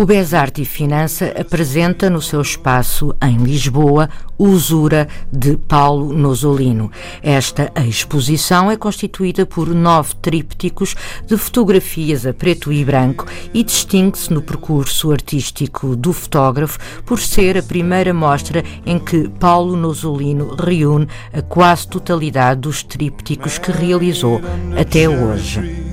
O Besarte e Finança apresenta no seu espaço em Lisboa Usura de Paulo Nosolino. Esta exposição é constituída por nove trípticos de fotografias a preto e branco e distingue-se no percurso artístico do fotógrafo por ser a primeira mostra em que Paulo Nosolino reúne a quase totalidade dos trípticos que realizou até hoje.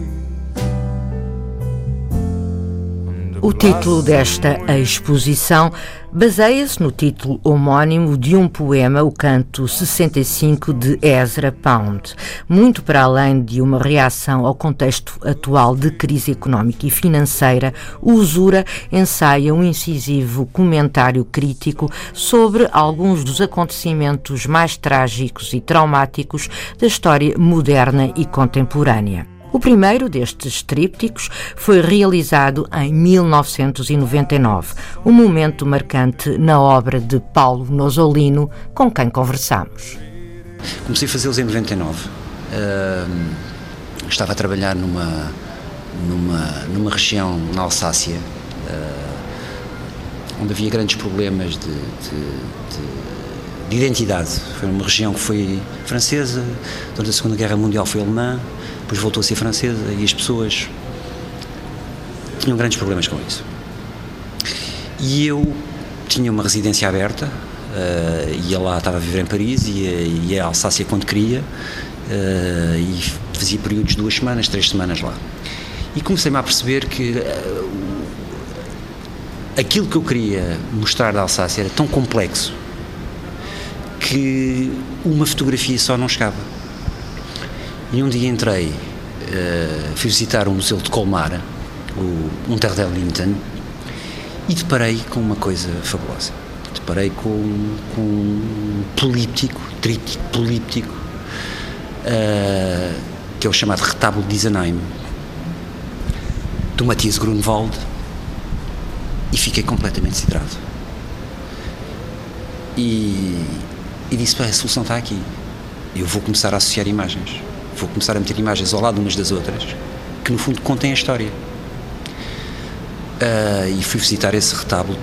O título desta exposição baseia-se no título homónimo de um poema, o canto 65 de Ezra Pound. Muito para além de uma reação ao contexto atual de crise económica e financeira, Usura ensaia um incisivo comentário crítico sobre alguns dos acontecimentos mais trágicos e traumáticos da história moderna e contemporânea. O primeiro destes trípticos foi realizado em 1999, um momento marcante na obra de Paulo Nosolino, com quem conversamos. Comecei a fazê-los em 99. Uh, estava a trabalhar numa, numa, numa região na Alsácia, uh, onde havia grandes problemas de, de, de, de identidade. Foi uma região que foi francesa, durante a Segunda Guerra Mundial foi alemã, depois voltou a ser francesa e as pessoas tinham grandes problemas com isso. E eu tinha uma residência aberta, uh, ia lá, estava a viver em Paris, ia, ia a Alsácia quando queria, uh, e fazia períodos de duas semanas, três semanas lá. E comecei-me a perceber que uh, aquilo que eu queria mostrar da Alsácia era tão complexo que uma fotografia só não chegava. E um dia entrei, uh, fui visitar o Museu de Colmar, o Unterdel Linden, e deparei com uma coisa fabulosa. Deparei com, com um políptico, tríptico políptico, uh, que é o chamado retábulo de Isenheim, do Matthias Grunwald, e fiquei completamente sidrado. E, e disse: a solução está aqui. Eu vou começar a associar imagens vou começar a meter imagens ao lado umas das outras que no fundo contem a história. Uh, e fui visitar esse retábulo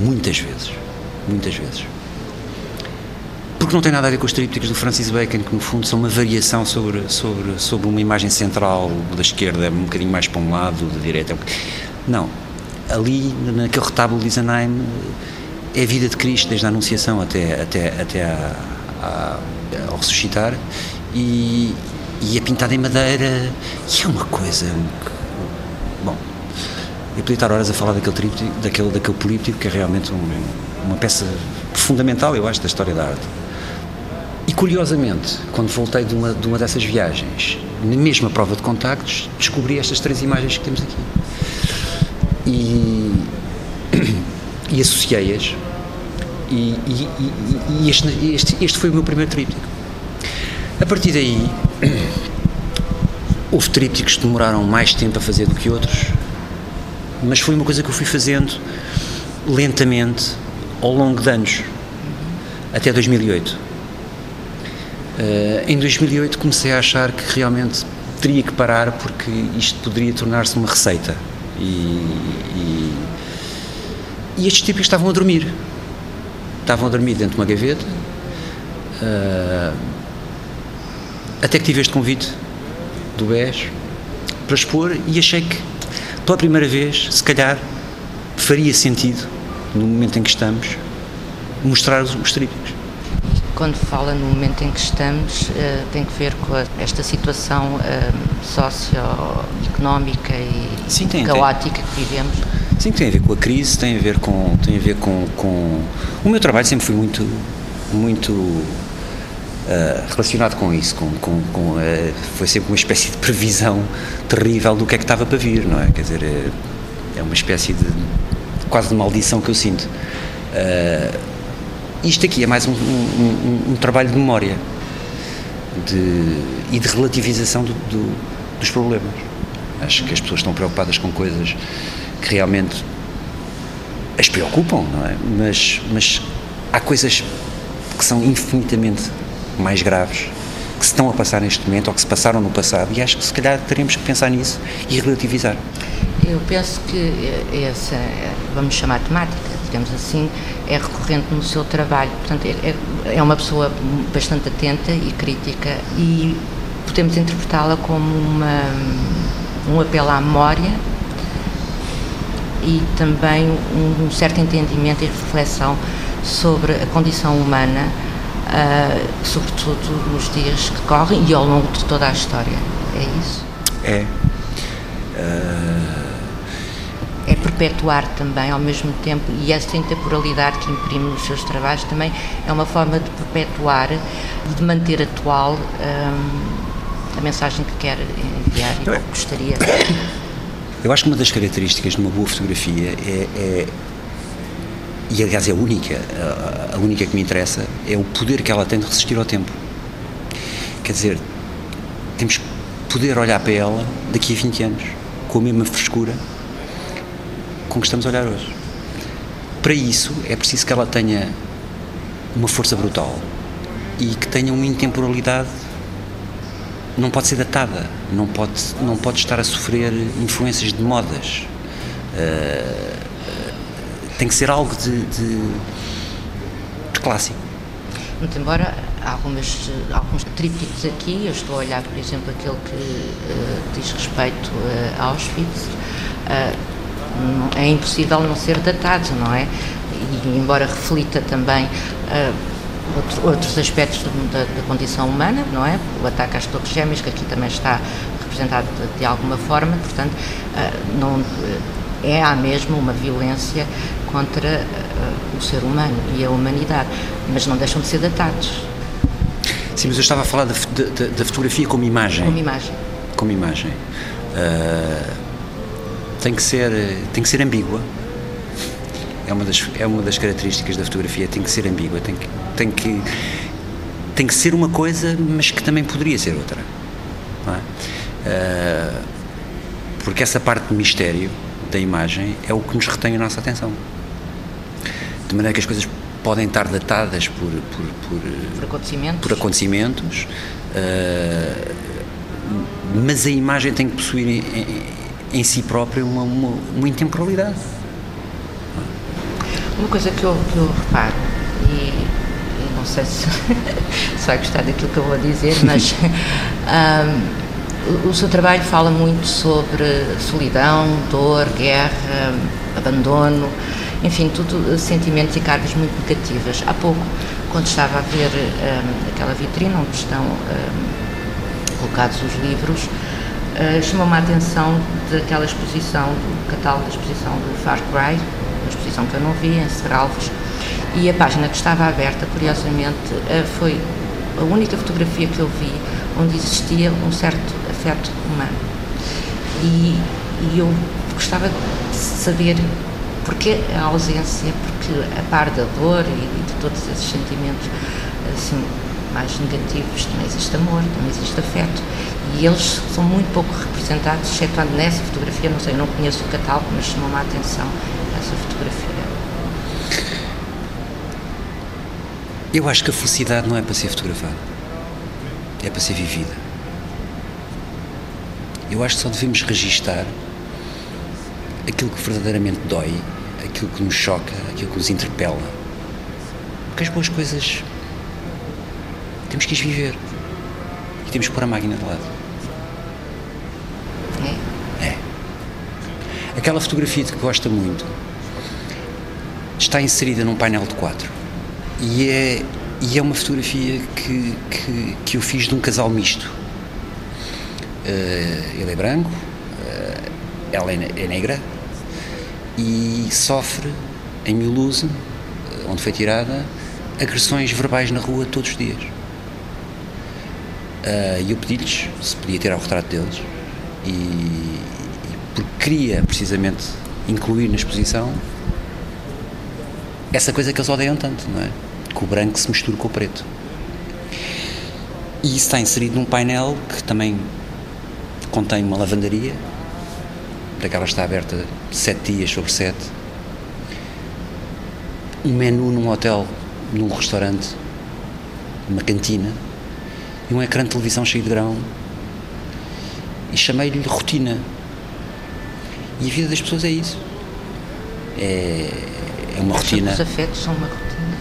muitas vezes, muitas vezes. Porque não tem nada a ver com os trípticos do Francis Bacon, que no fundo são uma variação sobre, sobre, sobre uma imagem central da esquerda, um bocadinho mais para um lado, da direita. Não. Ali, naquele retábulo de Isenheim, é a vida de Cristo, desde a Anunciação até, até, até a, a, ao ressuscitar, e, e é pintado em madeira. E é uma coisa bom eu podia estar horas a falar daquele tríptico, daquele, daquele político que é realmente um, uma peça fundamental eu acho da história da arte. E curiosamente quando voltei de uma, de uma dessas viagens na mesma prova de contactos descobri estas três imagens que temos aqui. E, e associei-as. E, e, e este, este, este foi o meu primeiro tríptico a partir daí, houve trípticos que demoraram mais tempo a fazer do que outros, mas foi uma coisa que eu fui fazendo lentamente ao longo de anos, até 2008. Uh, eh, em 2008 comecei a achar que realmente teria que parar porque isto poderia tornar-se uma receita. E, e, e estes típicos estavam a dormir. Estavam a dormir dentro de uma gaveta. Uh, até que tive este convite do BES para expor e achei que pela primeira vez, se calhar, faria sentido, no momento em que estamos, mostrar os, os trípticos. Quando fala no momento em que estamos, uh, tem que ver com a, esta situação uh, socioeconómica e Sim, tem, caótica tem. que vivemos? Sim, tem a ver com a crise, tem a ver com, tem a ver com, com... O meu trabalho sempre foi muito, muito Uh, relacionado com isso, com, com, com uh, foi sempre uma espécie de previsão terrível do que é que estava para vir, não é? Quer dizer, é, é uma espécie de quase de maldição que eu sinto. Uh, isto aqui é mais um, um, um, um trabalho de memória de, e de relativização do, do, dos problemas. Acho que as pessoas estão preocupadas com coisas que realmente as preocupam, não é? Mas, mas há coisas que são infinitamente mais graves que se estão a passar neste momento ou que se passaram no passado e acho que se calhar teremos que pensar nisso e relativizar. Eu penso que essa, vamos chamar temática, digamos assim, é recorrente no seu trabalho. Portanto, é, é, é uma pessoa bastante atenta e crítica e podemos interpretá-la como uma, um apelo à memória e também um certo entendimento e reflexão sobre a condição humana, uh, sobretudo nos dias que correm e ao longo de toda a história. É isso? É. Uh... É perpetuar também ao mesmo tempo, e essa intemporalidade que imprime nos seus trabalhos também é uma forma de perpetuar e de manter atual um, ah, a mensagem que quer enviar e que gostaria. Eu acho que uma das características de uma boa fotografia é, é e aliás é única, a única que me interessa, é o poder que ela tem de resistir ao tempo. Quer dizer, temos que poder olhar para ela daqui a 20 anos, com a mesma frescura com que estamos a olhar hoje. Para isso é preciso que ela tenha uma força brutal e que tenha uma intemporalidade não pode ser datada, não pode, não pode estar a sofrer influências de modas. Uh, tem que ser algo de, de, de clássico. Muito embora algumas, alguns trípticos aqui, eu estou a olhar, por exemplo, aquele que uh, diz respeito uh, a Auschwitz, uh, é impossível não ser datado, não é? E, embora reflita também uh, outro, outros aspectos da, da, condição humana, não é? O ataque às Torres Gêmeas, que aqui também está representado de, de alguma forma, portanto, não é há mesmo uma violência contra uh, o ser humano e a humanidade, mas não deixam de ser datados. Sim, mas eu estava a falar da fotografia como imagem. Como imagem. Como imagem. Uh, tem que ser tem que ser ambígua. É uma das é uma das características da fotografia. Tem que ser ambígua. Tem que tem que tem que ser uma coisa, mas que também poderia ser outra. É? Uh, porque essa parte de mistério da imagem é o que nos retém a nossa atenção. De maneira que as coisas podem estar datadas por, por, por, por acontecimentos, por acontecimentos uh, mas a imagem tem que possuir em, em, em si própria uma, uma, uma, intemporalidade. Uma coisa que eu, que eu reparo, e, e não sei se, se vai gostar daquilo que eu vou dizer, mas. um, o seu trabalho fala muito sobre solidão, dor, guerra, abandono, enfim, tudo sentimentos e cargas muito negativas. Há pouco, quando estava a ver um, aquela vitrina onde estão um, colocados os livros, uh, chamou-me a atenção daquela exposição, do catálogo da exposição do Far Cry, uma exposição que eu não vi, em Serralves, e a página que estava aberta, curiosamente, uh, foi a única fotografia que eu vi onde existia um certo afeto humano. E, e eu gostava de saber porque a ausência, porque a par da dor e de todos esses sentimentos assim, mais negativos, também existe amor, também existe afeto. E eles são muito pouco representados, excetuando nessa fotografia, não sei, eu não conheço o catálogo, mas chamou-me a atenção essa fotografia. Eu acho que a felicidade não é para ser fotografada, é para ser vivida. Eu acho que só devemos registar aquilo que verdadeiramente dói aquilo que nos choca, aquilo que nos interpela. Porque as boas coisas temos que as viver e temos que pôr a máquina de lado. É? É. Aquela fotografia de que gosta muito está inserida num painel de quatro e é, e é uma fotografia que, que, que eu fiz de um casal misto. Uh, ele é branco, uh, ela é, é negra, e sofre em Mulhouse, onde foi tirada, agressões verbais na rua todos os dias. E eu pedi-lhes se podia tirar o retrato deles. E, e porque queria precisamente incluir na exposição essa coisa que eles odeiam tanto, não é? Que o branco se mistura com o preto. E isso está inserido num painel que também contém uma lavandaria, daquela está aberta sete dias sobre sete, um menu num hotel, num restaurante, uma cantina, e um ecrã de televisão cheio de grão, e chamei-lhe rotina. E a vida das pessoas é isso. É, é uma Acha rotina. os afetos são uma rotina?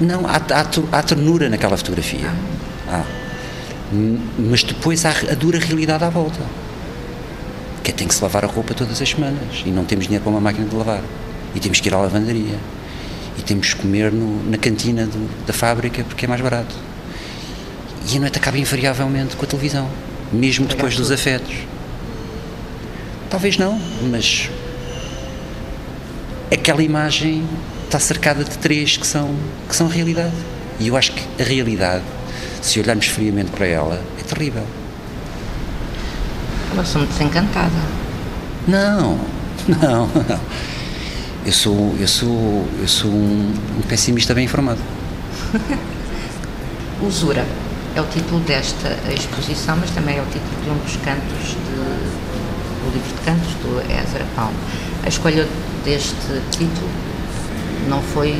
Não, há, há, há ternura naquela fotografia. Há. Mas depois há a dura realidade à volta. Que é tem que se lavar a roupa todas as semanas e não temos dinheiro para uma máquina de lavar. E temos que ir à lavandaria. E temos que comer no, na cantina do, da fábrica porque é mais barato. E a noite acaba invariavelmente com a televisão, mesmo depois dos afetos. Talvez não, mas aquela imagem está cercada de três que são, que são realidade. E eu acho que a realidade, se olharmos friamente para ela, é terrível. Eu sou muito desencantada. Não, não, não. Eu sou, eu sou, eu sou um, um pessimista bem informado. Usura é o título desta exposição, mas também é o título de um dos cantos de, do livro de cantos do Ezra Pound. A escolha deste título não foi,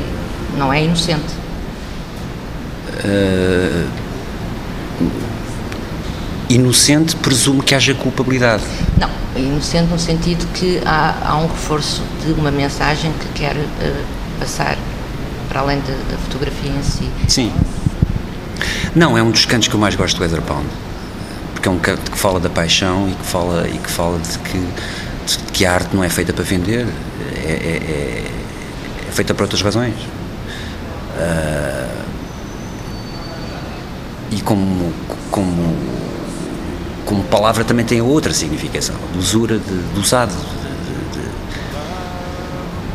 não é inocente. Uh, inocente presume que haja culpabilidade. Não, inocente no sentido que há, há um reforço de uma mensagem que quer uh, passar para além de, da fotografia em si. Sim. Não, é um dos cantos que eu mais gosto do Ezra Pound. Porque é um canto que fala da paixão e que fala, e que fala de, que, de que a arte não é feita para vender, é, é, é, é feita por outras razões. Uh, e como, como, como palavra também tem outra significação, de usura, de, de usado, de, de,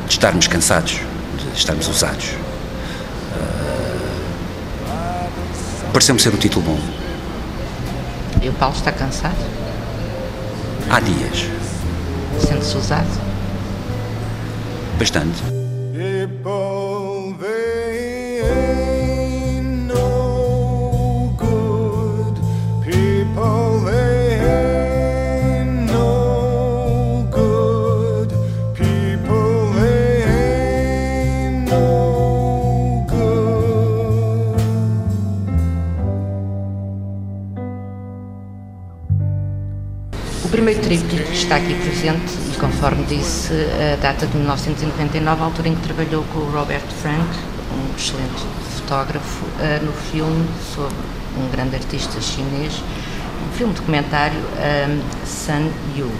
de, estarmos cansados, de estarmos usados. pareceu-me ser um título bom. E o Paulo está cansado? Há dias. Sente-se usado? Bastante. Está aqui presente, e conforme disse, a data de 1999, a altura em que trabalhou com o Robert Frank, um excelente fotógrafo, eh, no filme sobre um grande artista chinês, um filme documentário, um, Sun Yu.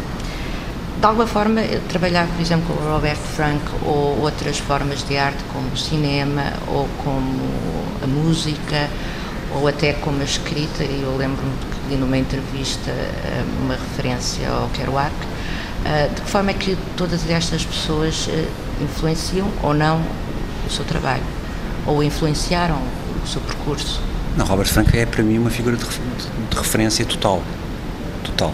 De alguma forma, trabalhar, por exemplo, com o Robert Frank ou outras formas de arte, como o cinema ou como a música, ou até como a escrita, e eu lembro-me numa entrevista eh, uma referência ao Kerouac, eh, de que forma é que todas estas pessoas eh, influenciam ou não o seu trabalho, ou influenciaram o seu percurso? Não, Robert Frank é para mim uma figura de, de referência total. Total.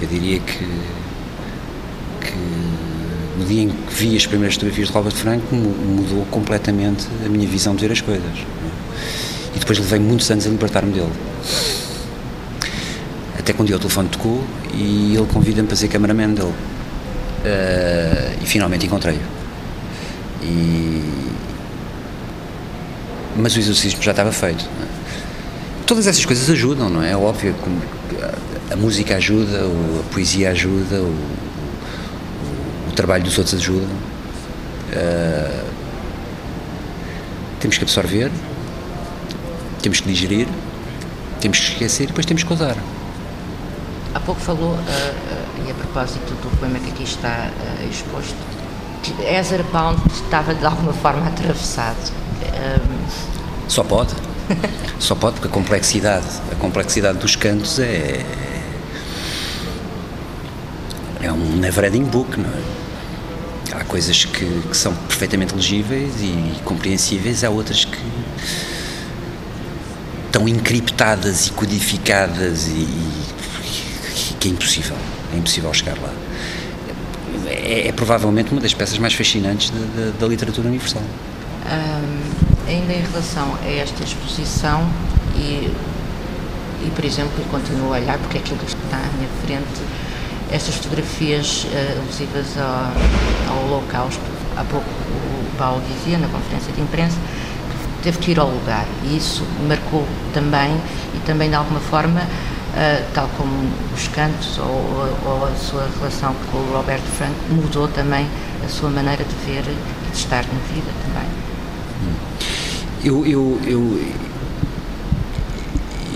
Eu diria que, que no dia em que vi as primeiras fotografias de Robert Frank mudou completamente a minha visão de ver as coisas. E depois levei muitos anos a libertar-me dele. Até quando o telefone tocou e ele convida-me para ser cameraman dele. Uh, e finalmente encontrei-o. E... Mas o exercício já estava feito. É? Todas essas coisas ajudam, não é? É óbvio. A música ajuda, a poesia ajuda, o, o, o trabalho dos outros ajuda. Uh, temos que absorver, temos que digerir, temos que esquecer e depois temos que usar. Há pouco falou, uh, uh, e a propósito do poema que aqui está uh, exposto, que Ezra Pound estava de alguma forma atravessado. Só pode. Só pode, porque a complexidade, a complexidade dos cantos é. é um never-ending book, não é? Há coisas que, que são perfeitamente legíveis e compreensíveis, há outras que tão encriptadas e codificadas e, e que é impossível, é impossível chegar lá. É, é provavelmente uma das peças mais fascinantes de, de, da literatura universal. Um, ainda em relação a esta exposição e, e por exemplo, eu continuo a olhar porque é aquilo que está à minha frente, estas fotografias uh, alusivas ao, ao Holocausto, há pouco o Paulo dizia na conferência de imprensa teve que ir ao lugar e isso marcou também e também de alguma forma Uh, tal como os cantos ou, ou, a sua relação com o Roberto Frank, mudou também a sua maneira de ver e de estar na vida também. Eu, eu, eu,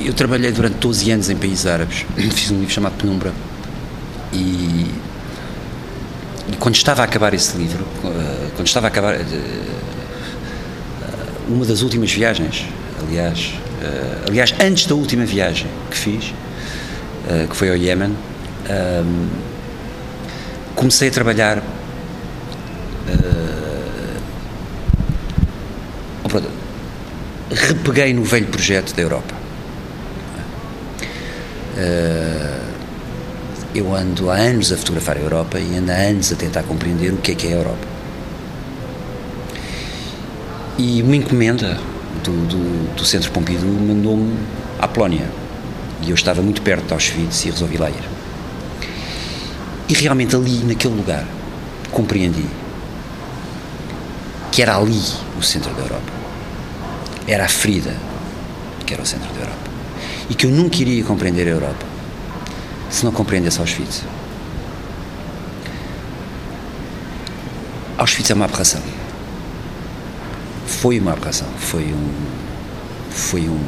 eu trabalhei durante 12 anos em países árabes, fiz um livro chamado Penumbra. E, e quando estava a acabar esse livro, uh, quando estava a acabar uh, uma das últimas viagens, aliás, aliás, antes da última viagem que fiz, uh, que foi ao Iémen, um, comecei a trabalhar. Uh, repeguei no velho projeto da Europa. Uh, eu ando há anos a fotografar a Europa e ando há anos a tentar compreender o que é que é a Europa. E uma encomenda do, do, do Centro Pompidou mandou-me à Polónia e eu estava muito perto de Auschwitz e resolvi lá ir. E realmente ali, naquele lugar, compreendi que era ali o centro da Europa. Era a ferida que era o centro da Europa. E que eu nunca iria compreender a Europa se não compreendesse Auschwitz. Auschwitz é uma aberração. Foi uma aberração. Foi um. Foi um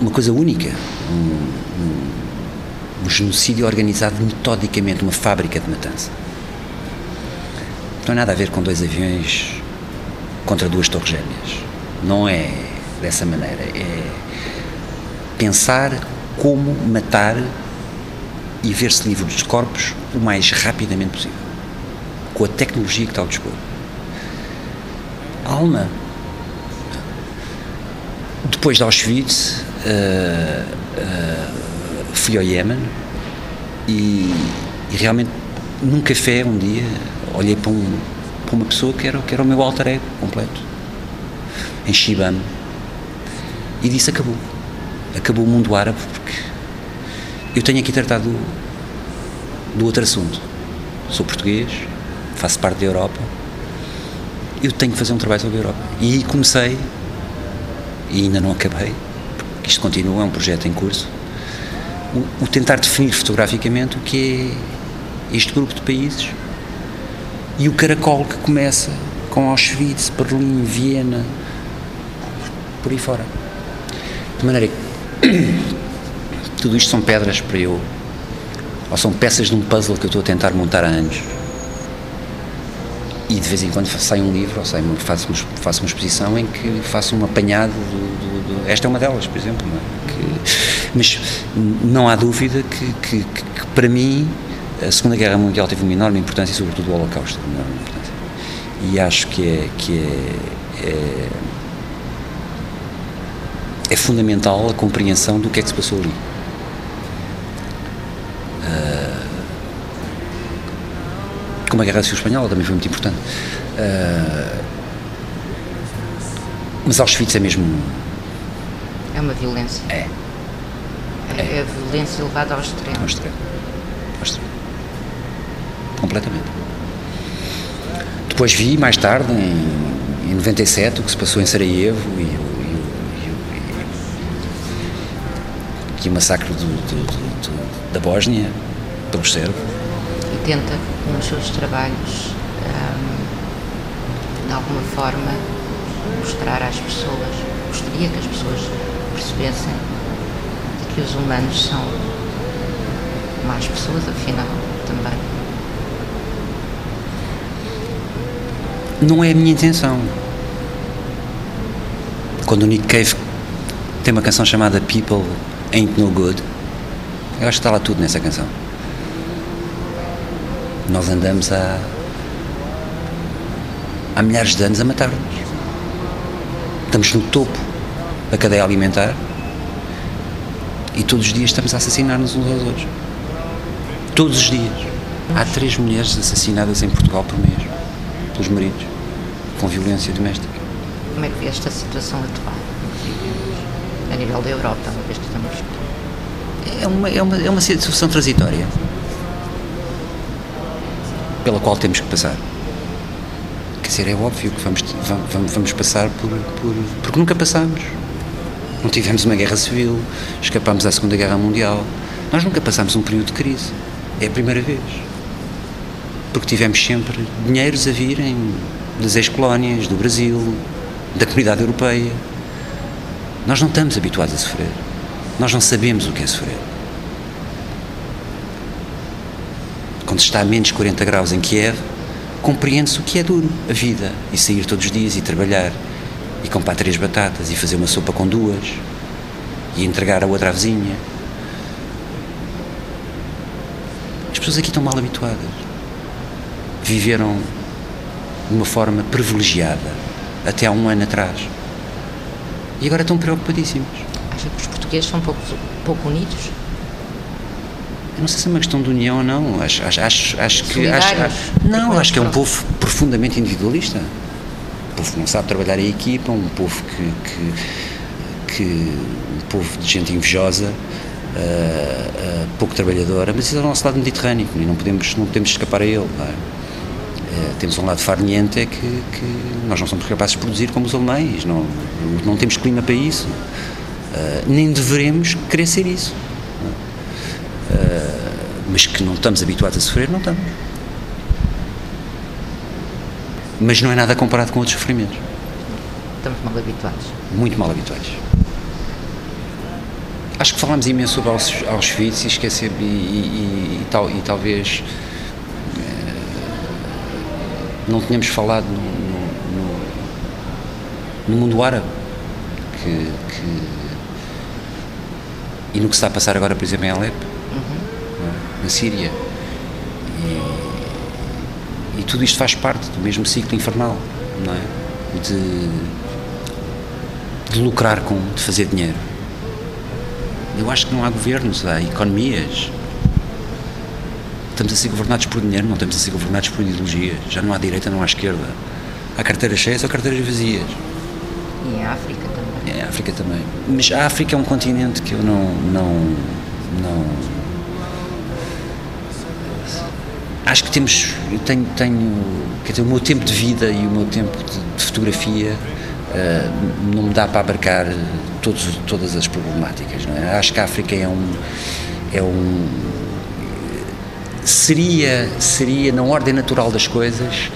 uma coisa única, um, um, um genocídio organizado metodicamente, uma fábrica de matança. Não tem nada a ver com dois aviões contra duas torres gêmeas. Não é dessa maneira. É pensar como matar e ver-se livre dos corpos o mais rapidamente possível, com a tecnologia que está ao dispor. Alma. Depois de Auschwitz, uh, fui ao Iémen e, e, realmente num café um dia olhei para, um, para uma pessoa que era, que era o meu alter ego completo em Shibam e disse acabou acabou o mundo árabe porque eu tenho aqui tratado do, do outro assunto. Sou português faço parte da Europa eu tenho que fazer um trabalho sobre a Europa. E comecei e ainda não acabei que isto continua, é um projeto em curso, o, o tentar definir fotograficamente o que é este grupo de países e o caracol que começa com Auschwitz, Berlim, Viena, por aí fora. De maneira que tudo isto são pedras para eu, ou são peças de um puzzle que eu estou a tentar montar há anos. E de vez em quando sai um livro, ou sai, faço, uma, faço uma exposição em que faço um apanhado do, do, do esta é uma delas, por exemplo. É? que, mas não há dúvida que, que, que, para mim a Segunda Guerra Mundial teve uma enorme importância e sobretudo o Holocausto uma enorme importância. E acho que é, que é, é, é fundamental a compreensão do que é que se passou ali. como a Guerra Civil Espanhola também foi muito importante. Uh, mas Auschwitz é mesmo. É uma violência. É. É, é a violência levada ao extremo. Ao extremo. Ao extremo. Completamente. Depois vi, mais tarde, em, em 97, o que se passou em Sarajevo e, e, e, e o massacre do, do, do, da Bósnia pelos sérvios. E tenta nos seus trabalhos, um, de alguma forma, mostrar às pessoas, gostaria que as pessoas percebessem que os humanos são mais pessoas, afinal, também. Não é a minha intenção. Quando o Nick Cave tem uma canção chamada People Ain't No Good, eu acho que está lá tudo nessa canção. Nós andamos há, há milhares de anos a matar-nos. Estamos no topo da cadeia alimentar e todos os dias estamos a assassinar-nos uns aos outros. Todos os dias. Há três mulheres assassinadas em Portugal por mês, pelos maridos, com violência doméstica. Como é que vê esta situação atual? A nível da Europa, uma vez que estamos. É uma, é uma, é uma situação transitória pela qual temos que passar. Quer dizer, é óbvio que vamos, vamos, vamos passar por, por. porque nunca passamos. Não tivemos uma guerra civil, escapámos à Segunda Guerra Mundial. Nós nunca passámos um período de crise. É a primeira vez. Porque tivemos sempre dinheiros a virem das ex-colónias, do Brasil, da comunidade europeia. Nós não estamos habituados a sofrer. Nós não sabemos o que é sofrer. Quando se está a menos 40 graus em Kiev, compreende-se o que é duro, a vida, e sair todos os dias e trabalhar, e comprar três batatas, e fazer uma sopa com duas, e entregar a outra à vizinha. As pessoas aqui estão mal habituadas. Viveram de uma forma privilegiada até há um ano atrás. E agora estão preocupadíssimos. Acha que os portugueses são pouco, pouco unidos? Eu não sei se é uma questão de união ou não. Acho, acho, acho, acho que. Acho, não, acho que é um povo profundamente individualista. Povo que não sabe trabalhar em equipa, um povo que. que, que um povo de gente invejosa, ah, ah, pouco trabalhadora, mas isso é o nosso lado mediterrâneo e não podemos, não podemos escapar a ele. é? Eh, temos um lado farniente que, que nós não somos capazes de produzir como os alemães, não, não temos clima para isso, nem deveremos querer ser isso. Eh, mas que não estamos habituados a sofrer, não estamos. Mas não é nada comparado com outros sofrimentos, Estamos mal habituados. muito mal habituados. Acho que falámos imenso sobre Aus- Auschwitz e esquecer e, e- e- tal, e talvez eh, não tínhamos falado no, no- no- no mundo árabe que, que- e no que se está a passar agora, por exemplo, em Alepo, não é? na Síria. E, e tudo isto faz parte do mesmo ciclo infernal, não é? De, de lucrar com, de fazer dinheiro. Eu acho que não há governos, há economias. Estamos a ser governados por dinheiro, não estamos a ser governados por ideologias. Já não há direita, não há esquerda. Há carteiras cheias ou carteiras vazias. E em África também. É, a África também. Mas a África é um continente que eu não. não, não acho que temos. Eu tenho, tenho. Quer dizer, o meu tempo de vida e o meu tempo de, de fotografia eh, não me dá para abarcar todos, todas as problemáticas. Não é? Acho que a África é um. É um seria, seria na ordem natural das coisas,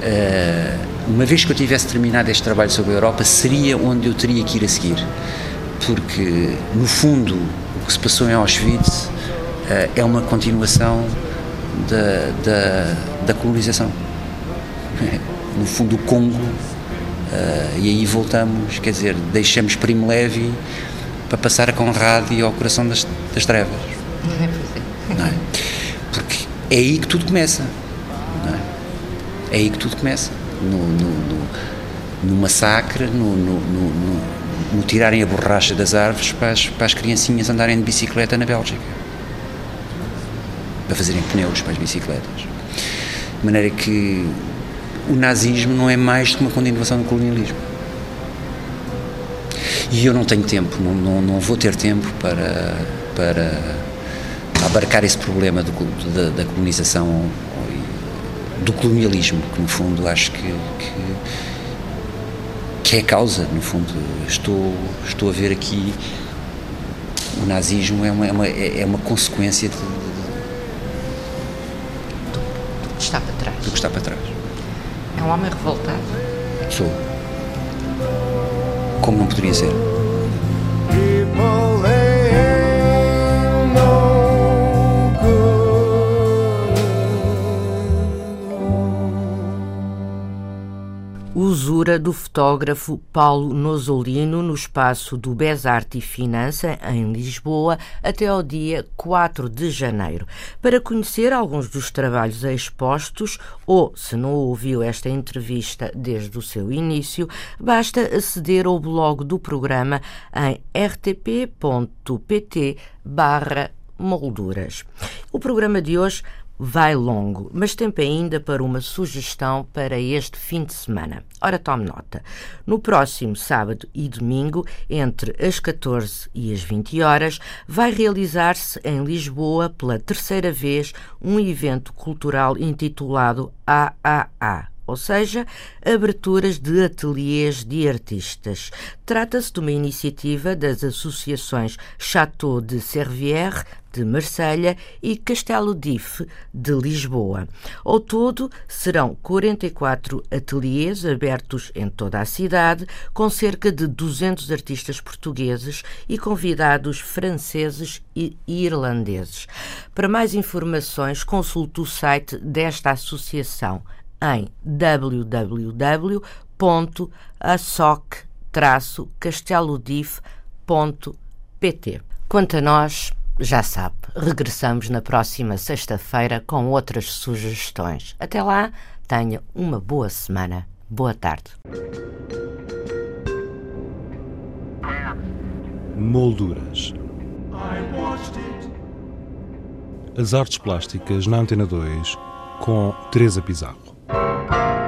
eh, uma vez que eu tivesse terminado este trabalho sobre a Europa, seria onde eu teria que ir a seguir. Porque, no fundo, o que se passou em Auschwitz eh, é uma continuação da, da, da colonização. No fundo, o Congo, eh, e aí voltamos, quer dizer, deixamos Primo Levi para passar a Conrad e ao coração das, das trevas não é? Porque é aí que tudo começa, é? É aí que tudo começa, no, no, no, no massacre, no- no tirarem a borracha das árvores para as, para as criancinhas andarem de bicicleta na Bélgica, para fazerem pneus para as bicicletas. De maneira que o nazismo não é mais que uma continuação do colonialismo. E eu não tenho tempo, não, não, não vou ter tempo para, para abarcar esse problema do da, da colonização, do colonialismo, que no fundo acho que, que, que é a causa, no fundo. Estou, estou a ver aqui o nazismo é uma, é uma, é uma consequência de- trás. do que está para trás. É um homem revoltado. Sou. Como não poderia ser? Clausura do fotógrafo Paulo Nosolino no espaço do Besarte e Finança, em Lisboa, até ao dia 4 de janeiro. Para conhecer alguns dos trabalhos expostos, ou se não ouviu esta entrevista desde o seu início, basta aceder ao blog do programa em rtp.pt molduras. O programa de hoje vai longo, mas tempo ainda para uma sugestão para este fim de semana. Ora, tome nota. No próximo sábado e domingo, entre as 14 e as 20 horas, vai realizar-se em Lisboa, pela terceira vez, um evento cultural intitulado AAA ou seja, aberturas de ateliês de artistas. Trata-se de uma iniciativa das associações Chateau de Servières, de Marselha e Castelo d'If, de Lisboa. Ao todo, serão 44 ateliês abertos em toda a cidade, com cerca de 200 artistas portugueses e convidados franceses e irlandeses. Para mais informações, consulte o site desta associação em www.asoc-castelodif.pt. Quanto a nós, já sabe, regressamos na próxima sexta-feira com outras sugestões. Até lá, tenha uma boa semana. Boa tarde. Molduras. As artes plásticas na Antena 2 com Teresa Pizarro. Música